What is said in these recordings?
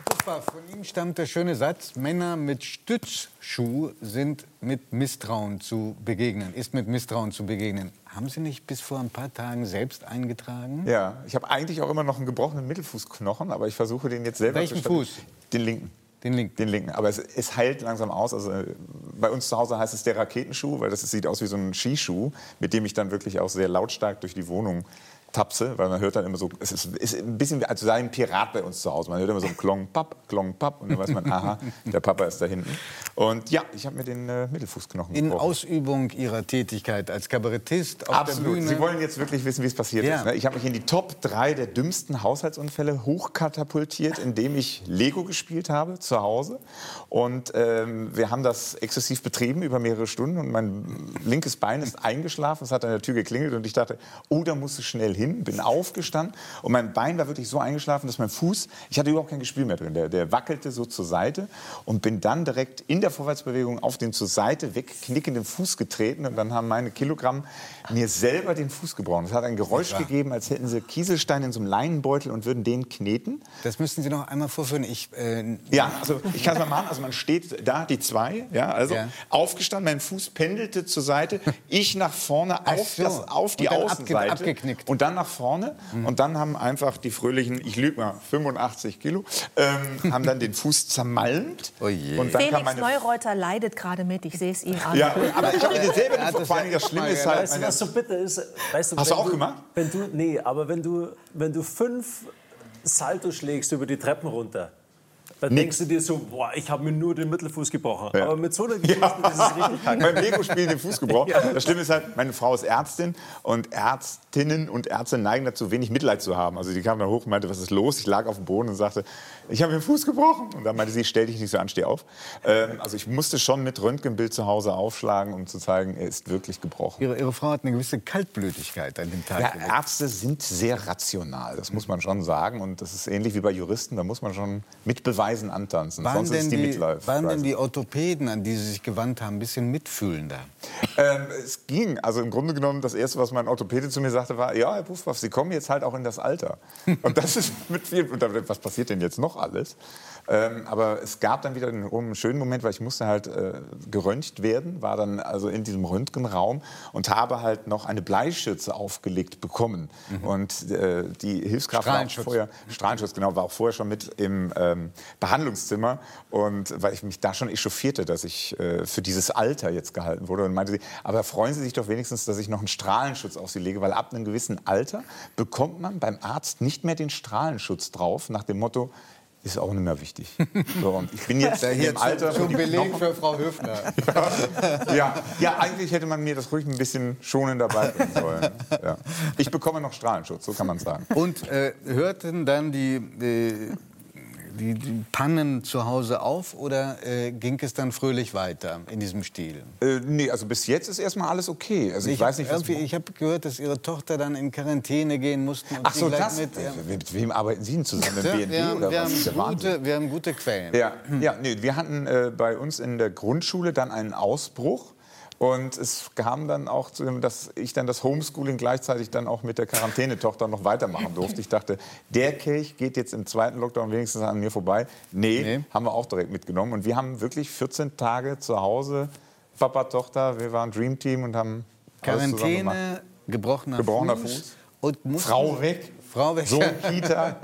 Puffer, von ihm stammt der schöne Satz, Männer mit Stützschuh sind mit Misstrauen zu begegnen, ist mit Misstrauen zu begegnen. Haben Sie nicht bis vor ein paar Tagen selbst eingetragen? Ja, ich habe eigentlich auch immer noch einen gebrochenen Mittelfußknochen, aber ich versuche den jetzt selber Welchen zu Fuß? Den linken. Den linken. Den linken. Aber es, es heilt langsam aus. Also äh, bei uns zu Hause heißt es der Raketenschuh, weil das sieht aus wie so ein Skischuh, mit dem ich dann wirklich auch sehr lautstark durch die Wohnung tapse, weil man hört dann immer so, es ist, ist ein bisschen, wie- als sei ein Pirat bei uns zu Hause. Man hört immer so ein Klong, Papp, Klong, Papp und dann weiß man, aha, der Papa ist da hinten. Und ja, ich habe mir den äh, Mittelfußknochen In gebrochen. Ausübung Ihrer Tätigkeit als Kabarettist auf der Absolut. Bühne. Sie wollen jetzt wirklich wissen, wie es passiert Ja. ist. Ne? Ich habe mich in die Top 3 der dümmsten Haushaltsunfälle hochkatapultiert, indem ich Lego gespielt habe zu Hause. Und ähm, wir haben das exzessiv betrieben über mehrere Stunden. Und mein linkes Bein ist eingeschlafen. Es hat an der Tür geklingelt. Und ich dachte, oh, da musst du schnell hin. Bin aufgestanden. Und mein Bein war wirklich so eingeschlafen, dass mein Fuß, ich hatte überhaupt kein Gespür mehr drin. Der, der wackelte so zur Seite. Und bin dann direkt in der Vorwärtsbewegung auf den zur Seite wegknickenden Fuß getreten. Und dann haben meine Kilogramm mir selber den Fuß gebrochen. Es hat ein Geräusch gegeben, als hätten sie Kieselsteine in so einem Leinenbeutel und würden den kneten. Das müssten Sie noch einmal vorführen. Ich, äh, Ja, also ich kann es mal machen. Also man steht da, die zwei, ja, also Ja. aufgestanden, mein Fuß pendelte zur Seite, ich nach vorne auf, so. das, auf die Außenseite abgeknickt. und dann nach vorne und dann haben einfach die fröhlichen, ich lüge mal, 85 Kilo, ähm, haben dann den Fuß zermalmt. Oh je. Und dann kam Felix meine Neureuter leidet gerade mit, ich sehe es ihm an. ja, aber ich habe mir selber hat das vor allem ja das Schlimme ist halt, Weißt du, was so bitter ist? Weißt du, Hast wenn du auch gemacht? Wenn du, nee, aber wenn du, wenn du fünf Salto schlägst über die Treppen runter, dann Nix. denkst du dir so, boah, ich habe mir nur den Mittelfuß gebrochen. Ja. Aber mit so einer Geschichte ist es richtig kacke. beim Lego-Spiel den Fuß gebrochen. Das Schlimme ist halt, meine Frau ist Ärztin und Ärztinnen und Ärzte neigen dazu, wenig Mitleid zu haben. Also die kam da hoch und meinte, was ist los? Ich lag auf dem Boden und sagte, ich habe mir den Fuß gebrochen. Und dann meinte sie, stell dich nicht so an, steh auf. Ähm, also ich musste schon mit Röntgenbild zu Hause aufschlagen, um zu zeigen, er ist wirklich gebrochen. Ihre, Ihre Frau hat eine gewisse Kaltblütigkeit an dem Tag. Ja. Ärzte sind sehr rational, das muss man schon sagen. Und das ist ähnlich wie bei Juristen, da muss man schon mit Beweisen antanzen. waren Sonst ist denn, es die, die, Midlife. waren denn die Orthopäden, an die Sie sich gewandt haben, ein bisschen mitfühlender? Ähm, es ging. Also im Grunde genommen, das Erste, was mein Orthopäde zu mir sagte, war, ja, Herr Puffwaff, Sie kommen jetzt halt auch in das Alter. Und das ist mit viel, und was passiert denn jetzt noch alles? Ähm, aber es gab dann wieder einen, schönen Moment, weil ich musste halt äh, geröntgt werden, war dann also in diesem Röntgenraum und habe halt noch eine Bleischütze aufgelegt bekommen. Und äh, die Hilfskraft war auch Strahlenschutz. vorher, Strahlenschutz, genau, war auch vorher schon mit im ähm, Behandlungszimmer. Und weil ich mich da schon echauffierte, dass ich äh, für dieses Alter jetzt gehalten wurde. Und meinte sie, aber freuen Sie sich doch wenigstens, dass ich noch einen Strahlenschutz auf Sie lege, weil ab einem gewissen Alter bekommt man beim Arzt nicht mehr den Strahlenschutz drauf, nach dem Motto, ist auch nicht mehr wichtig. So, und ich bin jetzt in dem Alter, die Beleg Knochen- für Frau Höfner. ja, ja, eigentlich hätte man mir das ruhig ein bisschen schonender beibringen sollen. Ja. Ich bekomme noch Strahlenschutz, so kann man sagen. Und äh, hörten dann die, äh, die, die Pannen zu Hause auf oder äh, ging es dann fröhlich weiter in diesem Stil? Äh, nee, also bis jetzt ist erstmal alles okay. Also ich, weiß nicht, was... ich habe gehört, dass Ihre Tochter dann in Quarantäne gehen musste. und Ach so, das? Mit, ja, mit wem arbeiten Sie denn zusammen? Mit BND wir, haben, oder wir, was? Haben gute, wir haben gute Quellen. Ja, ja nee, wir hatten äh, bei uns in der Grundschule dann einen Ausbruch. Und es kam dann auch zu dem, dass ich dann das Homeschooling gleichzeitig dann auch mit der Quarantänetochter noch weitermachen durfte. Ich dachte, der Kelch geht jetzt im zweiten Lockdown wenigstens an mir vorbei. Nee, Nee. haben wir auch direkt mitgenommen. Und wir haben wirklich 14 Tage zu Hause, Papa, Tochter, wir waren Dream Team und haben. Quarantäne, gebrochener, Gebrochener Fuß. Fuß. Und mussten, Frau weg, Frau weg. Sohn Kita.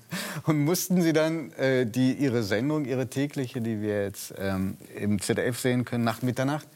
Und mussten Sie dann äh, die, Ihre Sendung, Ihre tägliche, die wir jetzt ähm, im ZDF sehen können, nach Mitternacht,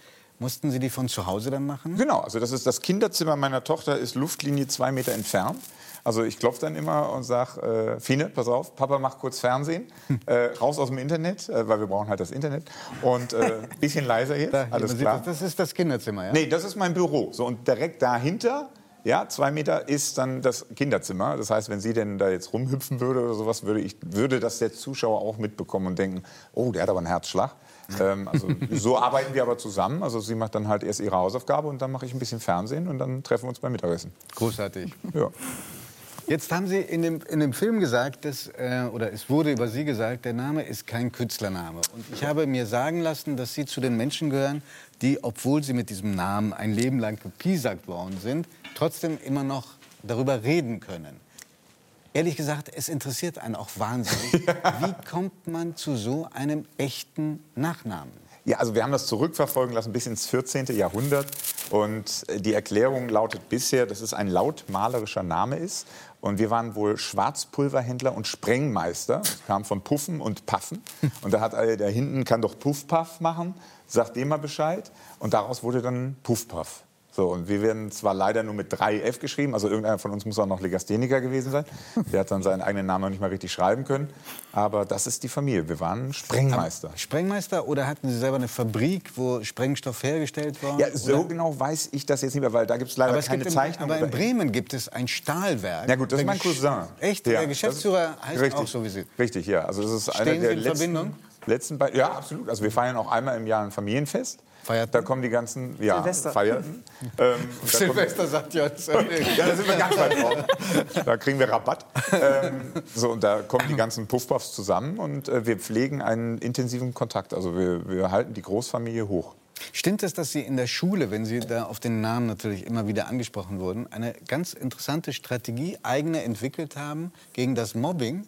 mussten Sie die von zu Hause dann machen? Genau, also das ist das Kinderzimmer meiner Tochter ist Luftlinie zwei Meter entfernt. Also ich klopfe dann immer und sage, äh, Fine, pass auf, Papa macht kurz Fernsehen, äh, raus aus dem Internet, äh, weil wir brauchen halt das Internet. Und äh, bisschen leiser jetzt, Da, alles klar. Das, das ist das Kinderzimmer, ja? Nee, das ist mein Büro. So, und direkt dahinter, ja, zwei Meter ist dann das Kinderzimmer. Das heißt, wenn sie denn da jetzt rumhüpfen würde oder sowas, würde, ich, würde das der Zuschauer auch mitbekommen und denken, oh, der hat aber einen Herzschlag. Ähm, also so arbeiten wir aber zusammen. Also sie macht dann halt erst ihre Hausaufgabe und dann mache ich ein bisschen Fernsehen und dann treffen wir uns beim Mittagessen. Großartig. Ja. Jetzt haben Sie in dem, in dem Film gesagt, dass, äh, oder es wurde über Sie gesagt, der Name ist kein Künstlername. Und ich habe mir sagen lassen, dass Sie zu den Menschen gehören, die, obwohl sie mit diesem Namen ein Leben lang gepiesackt worden sind, trotzdem immer noch darüber reden können. Ehrlich gesagt, es interessiert einen auch wahnsinnig. Wie kommt man zu so einem echten Nachnamen? Ja, also wir haben das zurückverfolgen lassen bis ins 14. Jahrhundert. Und die Erklärung lautet bisher, dass es ein lautmalerischer Name ist. Und wir waren wohl Schwarzpulverhändler und Sprengmeister. Das kam von Puffen und Paffen. Und da hat einer, der hinten kann doch Puffpaff machen, sagt dem mal Bescheid. Und daraus wurde dann Puffpaff. So, und wir werden zwar leider nur mit drei F geschrieben, also irgendeiner von uns muss auch noch Legastheniker gewesen sein. Der hat dann seinen eigenen Namen noch nicht mal richtig schreiben können. Aber das ist die Familie. Wir waren Sprengmeister. Sprengmeister oder hatten Sie selber eine Fabrik, wo Sprengstoff hergestellt war? Ja, so oder? genau weiß ich das jetzt nicht mehr, weil da gibt es leider Aber, es keine gibt in, Zeichnung. aber in Bremen gibt es ein Stahlwerk. Ja gut, das ist mein Cousin. Echt? Ja, der Geschäftsführer heißt richtig, auch so wie Sie. Richtig, ja. Also das ist einer Stehen Sie der in letzten, Verbindung? Letzten beiden. Ja, absolut. Also wir feiern auch einmal im Jahr ein Familienfest. Feiert Da kommen die ganzen, ja, Silvester. feierten. Ähm, Silvester sagt ja. ja, da sind wir ganz weit drauf. Da kriegen wir Rabatt. Ähm, so, und da kommen die ganzen Puffpuffs zusammen und äh, wir pflegen einen intensiven Kontakt. Also wir, wir halten die Großfamilie hoch. Stimmt es, dass Sie in der Schule, wenn Sie da auf den Namen natürlich immer wieder angesprochen wurden, eine ganz interessante Strategie eigene entwickelt haben gegen das Mobbing?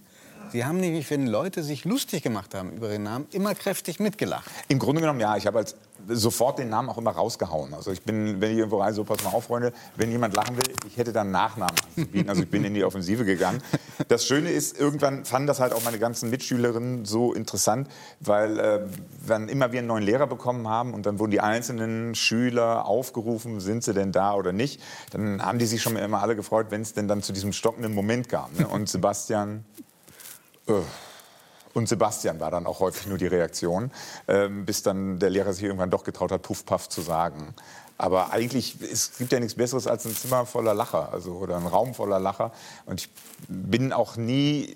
Sie haben nämlich, wenn Leute sich lustig gemacht haben über Ihren Namen, immer kräftig mitgelacht. Im Grunde genommen, ja, ich habe als sofort den Namen auch immer rausgehauen. Also ich bin, wenn ich irgendwo reise, so pass mal auf, Freunde, wenn jemand lachen will, ich hätte dann Nachnamen anzubieten. Also ich bin in die Offensive gegangen. Das Schöne ist, irgendwann fanden das halt auch meine ganzen Mitschülerinnen so interessant, weil äh, wenn immer wir einen neuen Lehrer bekommen haben und dann wurden die einzelnen Schüler aufgerufen, sind sie denn da oder nicht, dann haben die sich schon immer alle gefreut, wenn es denn dann zu diesem stockenden Moment kam. Ne? Und Sebastian, äh, und Sebastian war dann auch häufig nur die Reaktion, ähm, bis dann der Lehrer sich irgendwann doch getraut hat, Puff Puff zu sagen. Aber eigentlich, es gibt ja nichts Besseres als ein Zimmer voller Lacher also, oder ein Raum voller Lacher. Und ich bin auch nie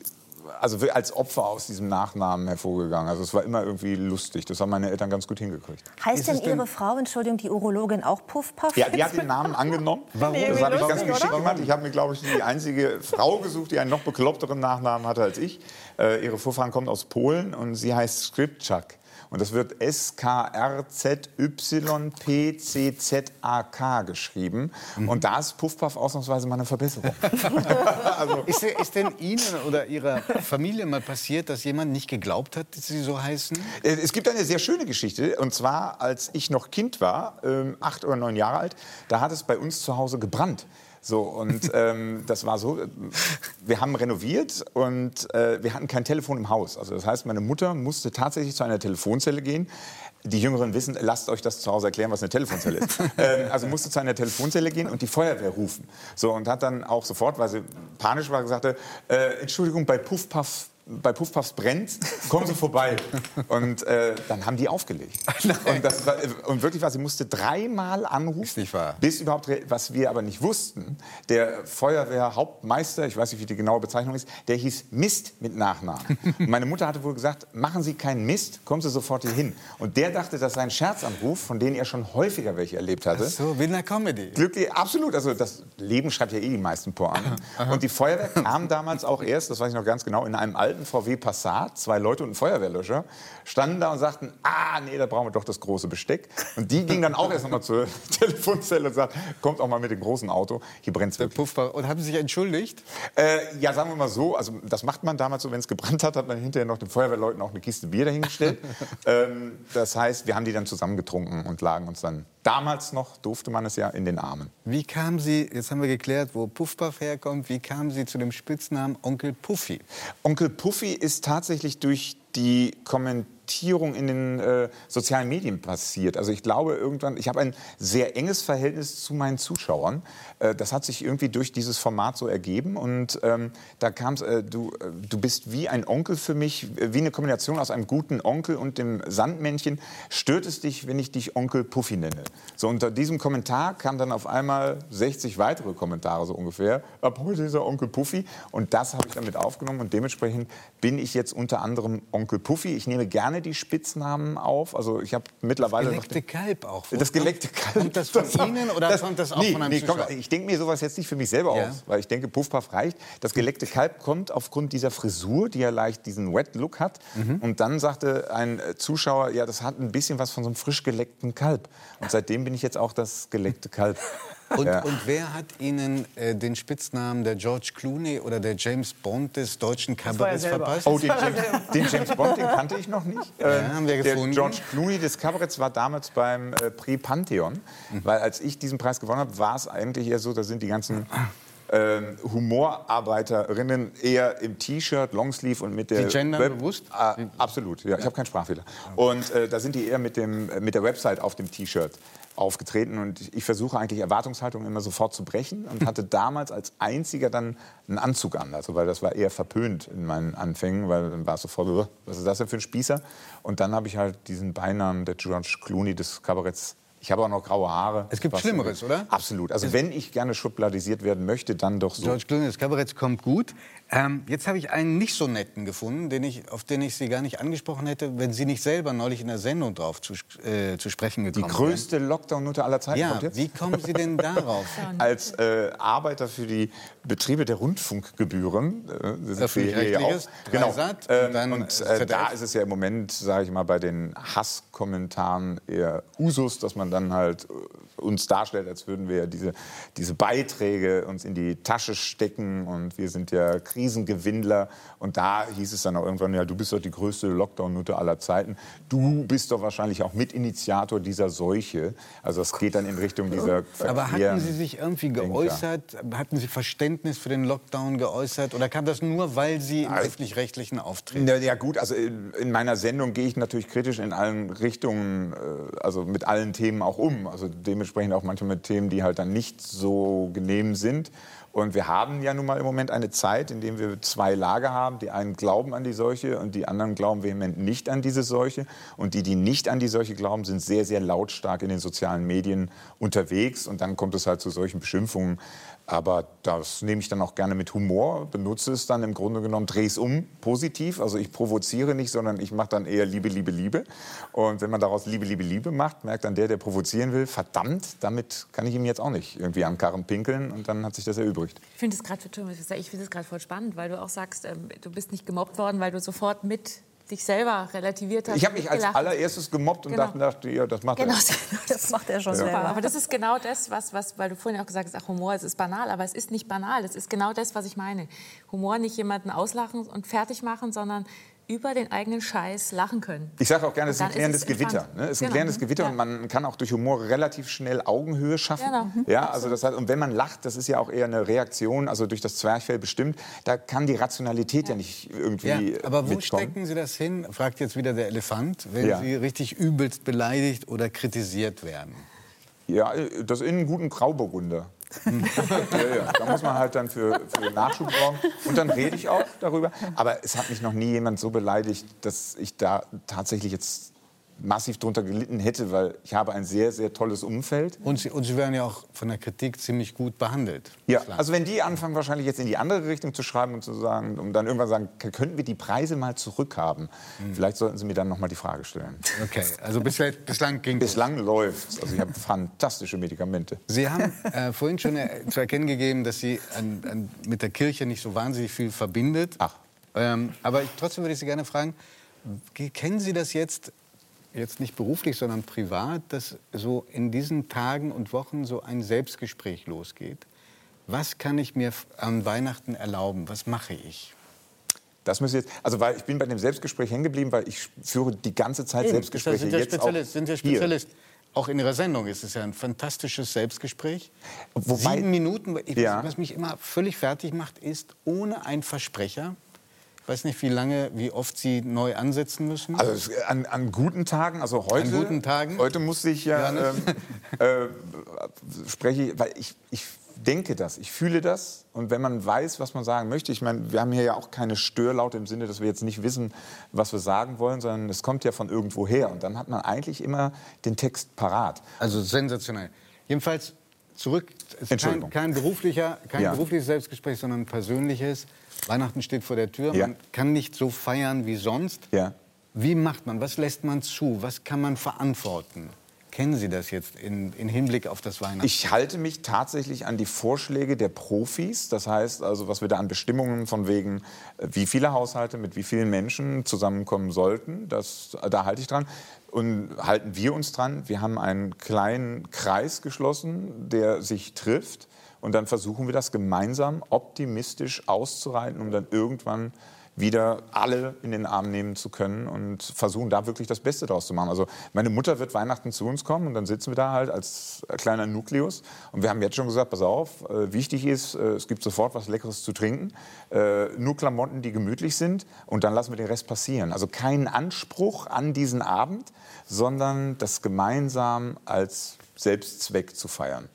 also als Opfer aus diesem Nachnamen hervorgegangen. Also es war immer irgendwie lustig. Das haben meine Eltern ganz gut hingekriegt. Heißt denn denn- Ihre Frau, Entschuldigung, die Urologin auch Puffpuff? Ja, die hat den Namen angenommen. Warum? Das habe ich ganz geschickt gemacht. Ich habe mir, glaube ich, die einzige Frau gesucht, die einen noch bekloppteren Nachnamen hatte als ich. Äh, ihre Vorfahren kommen aus Polen und sie heißt Skripczak. Und das wird S-K-R-Z-Y-P-C-Z-A-K geschrieben. Und da ist Puffpuff ausnahmsweise mal eine Verbesserung. also, Ist, ist denn Ihnen oder Ihrer Familie mal passiert, dass jemand nicht geglaubt hat, dass Sie so heißen? Äh, Es gibt eine sehr schöne Geschichte. Und zwar, als ich noch Kind war, ähm, acht oder neun Jahre alt, da hat es bei uns zu Hause gebrannt. So, und ähm, das war so, äh, wir haben renoviert und äh, wir hatten kein Telefon im Haus. Also das heißt, meine Mutter musste tatsächlich zu einer Telefonzelle gehen. Die Jüngeren wissen, lasst euch das zu Hause erklären, was eine Telefonzelle ist. ähm, also musste zu einer Telefonzelle gehen und die Feuerwehr rufen. So, und hat dann auch sofort, weil sie panisch war, gesagt, äh, Entschuldigung, bei Puff Puff bei Puffpuffs brennt, kommen Sie vorbei. Und äh, dann haben die aufgelegt. Und, das war, und wirklich war, sie musste dreimal anrufen, Ist nicht wahr. bis überhaupt, was wir aber nicht wussten, der Feuerwehrhauptmeister, ich weiß nicht, wie die genaue Bezeichnung ist, der hieß Mist mit Nachnamen. Und meine Mutter hatte wohl gesagt, machen Sie keinen Mist, kommen Sie sofort hier hin. Und der dachte, das sei ein Scherzanruf, von denen er schon häufiger welche erlebt hatte. So, wie in der Comedy. Glücklich, absolut. Also das Leben schreibt ja eh die meisten Pointen. Und die Feuerwehr kam damals auch erst, das weiß ich noch ganz genau, in einem alten VW Passat, zwei Leute und ein Feuerwehrlöscher, standen da und sagten, ah, nee, da brauchen wir doch das große Besteck. Und die gingen dann auch erst nochmal zur Telefonzelle und sagten, kommt auch mal mit dem großen Auto, hier brennt's wirklich. Puffbach. Und haben Sie sich entschuldigt? Äh, ja, sagen wir mal so, also das macht man damals so, wenn es gebrannt hat, hat man hinterher noch den Feuerwehrleuten auch eine Kiste Bier dahingestellt. ähm, das heißt, wir haben die dann zusammen getrunken und lagen uns dann, damals noch durfte man es ja, in den Armen. Wie kam Sie, jetzt haben wir geklärt, wo Puffpuff herkommt, wie kamen Sie zu dem Spitznamen Onkel Puffy? Onkel Puffy ist tatsächlich durch die Kommentierung in den äh, sozialen Medien passiert. Also ich glaube irgendwann, ich habe ein sehr enges Verhältnis zu meinen Zuschauern. Äh, das hat sich irgendwie durch dieses Format so ergeben und ähm, da kam es, äh, du, äh, du bist wie ein Onkel für mich, wie eine Kombination aus einem guten Onkel und dem Sandmännchen. Stört es dich, wenn ich dich Onkel Puffy nenne? So unter diesem Kommentar kamen dann auf einmal 60 weitere Kommentare so ungefähr. Ab heute ist er Onkel Puffy und das habe ich damit aufgenommen und dementsprechend bin ich jetzt unter anderem Onkel Puffy. Ich nehme gerne die Spitznamen auf. Also ich habe mittlerweile noch Geleckte Kalb auch. das geleckte Kalb. Kommt das von Ihnen oder kommt das auch nee, von einem nee, komm? Ich denke mir sowas jetzt nicht für mich selber Ja. aus, weil ich denke, Puffpuff reicht. Das geleckte Kalb kommt aufgrund dieser Frisur, die ja leicht diesen Wet-Look hat. Mhm. Und dann sagte ein Zuschauer, ja, das hat ein bisschen was von so einem frisch geleckten Kalb. Und seitdem bin ich jetzt auch das geleckte Kalb. Und, Ja. und wer hat Ihnen äh, den Spitznamen der George Clooney oder der James Bond des deutschen Kabaretts verpasst? Oh, den James, den James Bond, den kannte ich noch nicht. Ähm, haben wir der gefunden. George Clooney des Kabaretts war damals beim äh, Prix Pantheon. Mhm. Weil als ich diesen Preis gewonnen habe, war es eigentlich eher so, da sind die ganzen ähm, Humorarbeiterinnen eher im T-Shirt, Longsleeve und mit der... Sie gendern Web- bewusst? Ah, absolut, ja. Ich habe keinen Sprachfehler. Und äh, da sind die eher mit, dem, äh, mit der Website auf dem T-Shirt aufgetreten und ich versuche eigentlich Erwartungshaltung immer sofort zu brechen und hatte damals als einziger dann einen Anzug an, also weil das war eher verpönt in meinen Anfängen, weil dann war es sofort, "Ugh, was ist das denn für ein Spießer? Und dann habe ich halt diesen Beinamen der George Clooney des Kabaretts. Ich habe auch noch graue Haare. Es gibt Was- Schlimmeres, oder? Absolut. Also wenn ich gerne schubladisiert werden möchte, dann doch so. George Clooney des Kabaretts kommt gut. Ähm, jetzt habe ich einen nicht so netten gefunden, den ich, auf den ich Sie gar nicht angesprochen hätte, wenn Sie nicht selber neulich in der Sendung drauf zu, äh, zu sprechen Die gekommen größte Lockdown-Nutte aller Zeiten wären. kommt Ja, jetzt. wie kommen Sie denn darauf? als äh, Arbeiter für die Betriebe der Rundfunkgebühren. Äh, sind wir hier ja auch. Genau. Ähm, und dann und äh, ZDF. da ist es ja im Moment, sage ich mal, bei den Hasskommentaren eher Usus, dass man dann halt äh, uns darstellt, als würden wir diese, diese Beiträge uns in die Tasche stecken und wir sind ja Krisengewinnler. Und da hieß es dann auch irgendwann, ja, du bist doch die größte Lockdown-Nutte aller Zeiten. Du bist doch wahrscheinlich auch Mitinitiator dieser Seuche. Also es geht dann in Richtung dieser Aber hatten Sie sich irgendwie Denker. geäußert? Hatten Sie Verständnis für den Lockdown geäußert? Oder kam das nur, weil Sie im öffentlich-rechtlichen auftreten? Na, ja gut, also in, in meiner Sendung gehe ich natürlich kritisch in allen Richtungen, äh, also mit allen Themen auch um. Also dementsprechend auch manchmal mit Themen, die halt dann nicht so genehm sind. Und wir haben ja nun mal im Moment eine Zeit, in der wir zwei Lager haben. Die einen glauben an die Seuche und die anderen glauben vehement nicht an diese Seuche. Und die, die nicht an die Seuche glauben, sind sehr, sehr lautstark in den sozialen Medien unterwegs. Und dann kommt es halt zu solchen Beschimpfungen. Aber das nehme ich dann auch gerne mit Humor, benutze es dann im Grunde genommen, drehe es um, positiv. Also ich provoziere nicht, sondern ich mache dann eher Liebe, Liebe, Liebe. Und wenn man daraus Liebe, Liebe, Liebe macht, merkt dann der, der provozieren will, verdammt, damit kann ich ihm jetzt auch nicht irgendwie am Karren pinkeln und dann hat sich das erübrigt. Ich finde es gerade ich finde es gerade voll spannend, weil du auch sagst, ähm, du bist nicht gemobbt worden, weil du sofort mit dich selber relativiert hast. Ich habe mich als allererstes gemobbt und Genau. dachte, dachte, ja, das macht Genau, er. Das macht er schon Super, selber. aber das ist genau das, was, was, weil du vorhin auch gesagt hast, ach, Humor, es ist banal, aber es ist nicht banal. Es ist genau das, was ich meine. Humor nicht jemanden auslachen und fertig machen, sondern über den eigenen Scheiß lachen können. Ich sage auch gerne, es ist ein ist klärendes es Gewitter. Ne? Es ist ein Genau. klärendes Gewitter Ja. und man kann auch durch Humor relativ schnell Augenhöhe schaffen. Genau. Mhm. Ja, also das heißt, und wenn man lacht, das ist ja auch eher eine Reaktion, also durch das Zwerchfell bestimmt, da kann die Rationalität ja, nicht irgendwie Ja, aber wo mitkommen. stecken Sie das hin? Fragt jetzt wieder der Elefant, wenn Ja. Sie richtig übelst beleidigt oder kritisiert werden. Ja, das in einen guten Grauburgunder. Ja, ja. Da muss man halt dann für, für Nachschub brauchen. Und dann rede ich auch darüber. Aber es hat mich noch nie jemand so beleidigt, dass ich da tatsächlich jetzt massiv drunter gelitten hätte, weil ich habe ein sehr, sehr tolles Umfeld. Und Sie, und Sie werden ja auch von der Kritik ziemlich gut behandelt. Ja, also wenn die anfangen wahrscheinlich jetzt in die andere Richtung zu schreiben und zu sagen, um dann irgendwann sagen, könnten wir die Preise mal zurückhaben? Vielleicht sollten Sie mir dann noch mal die Frage stellen. Okay, also bislang, bislang ging es. Bislang läuft's. Also ich habe fantastische Medikamente. Sie haben äh, vorhin schon äh, zu erkennen gegeben, dass Sie an, an, mit der Kirche nicht so wahnsinnig viel verbindet. Ach. Ähm, aber ich, trotzdem würde ich Sie gerne fragen, ge- kennen Sie das jetzt, jetzt nicht beruflich, sondern privat, dass so in diesen Tagen und Wochen so ein Selbstgespräch losgeht? Was kann ich mir an Weihnachten erlauben? Was mache ich? Das müsste jetzt, also weil ich bin bei dem Selbstgespräch hängen geblieben, weil ich führe die ganze Zeit Selbstgespräche sind ja jetzt Spezialist, auch sind ja hier. Spezialist. Auch in Ihrer Sendung ist es ja ein fantastisches Selbstgespräch. Wobei- Sieben Minuten. Ich, Ja. Was mich immer völlig fertig macht, ist ohne einen Versprecher. Ich weiß nicht, wie lange, wie oft Sie neu ansetzen müssen. Also es- an, an guten Tagen, also heute, An guten Tagen? heute musste ich ja, Johannes? ähm, äh, spreche, ich- weil ich, ich denke das, ich fühle das und wenn man weiß, was man sagen möchte, ich meine, wir haben hier ja auch keine Störlaute im Sinne, dass wir jetzt nicht wissen, was wir sagen wollen, sondern es kommt ja von irgendwo her und dann hat man eigentlich immer den Text parat. Also sensationell. Jedenfalls zurück. Es ist kein, Entschuldigung. kein, beruflicher, kein Ja. berufliches Selbstgespräch, sondern ein persönliches. Weihnachten steht vor der Tür. Ja. Man kann nicht so feiern wie sonst. Ja. Wie macht man? Was lässt man zu? Was kann man verantworten? Kennen Sie das jetzt in, in Hinblick auf das Weihnachten? Ich halte mich tatsächlich an die Vorschläge der Profis. Das heißt also, was wir da an Bestimmungen von wegen, äh, wie viele Haushalte mit wie vielen Menschen zusammenkommen sollten, das, da halte ich dran. Und halten wir uns dran. Wir haben einen kleinen Kreis geschlossen, der sich trifft. Und dann versuchen wir das gemeinsam optimistisch auszureiten, um dann irgendwann wieder alle in den Arm nehmen zu können und versuchen da wirklich das Beste draus zu machen. Also meine Mutter wird Weihnachten zu uns kommen und dann sitzen wir da halt als kleiner Nukleus und wir haben jetzt schon gesagt, pass auf, äh, wichtig ist, äh, es gibt sofort was Leckeres zu trinken, äh, nur Klamotten, die gemütlich sind und dann lassen wir den Rest passieren. Also keinen Anspruch an diesen Abend, sondern das gemeinsam als Selbstzweck zu feiern.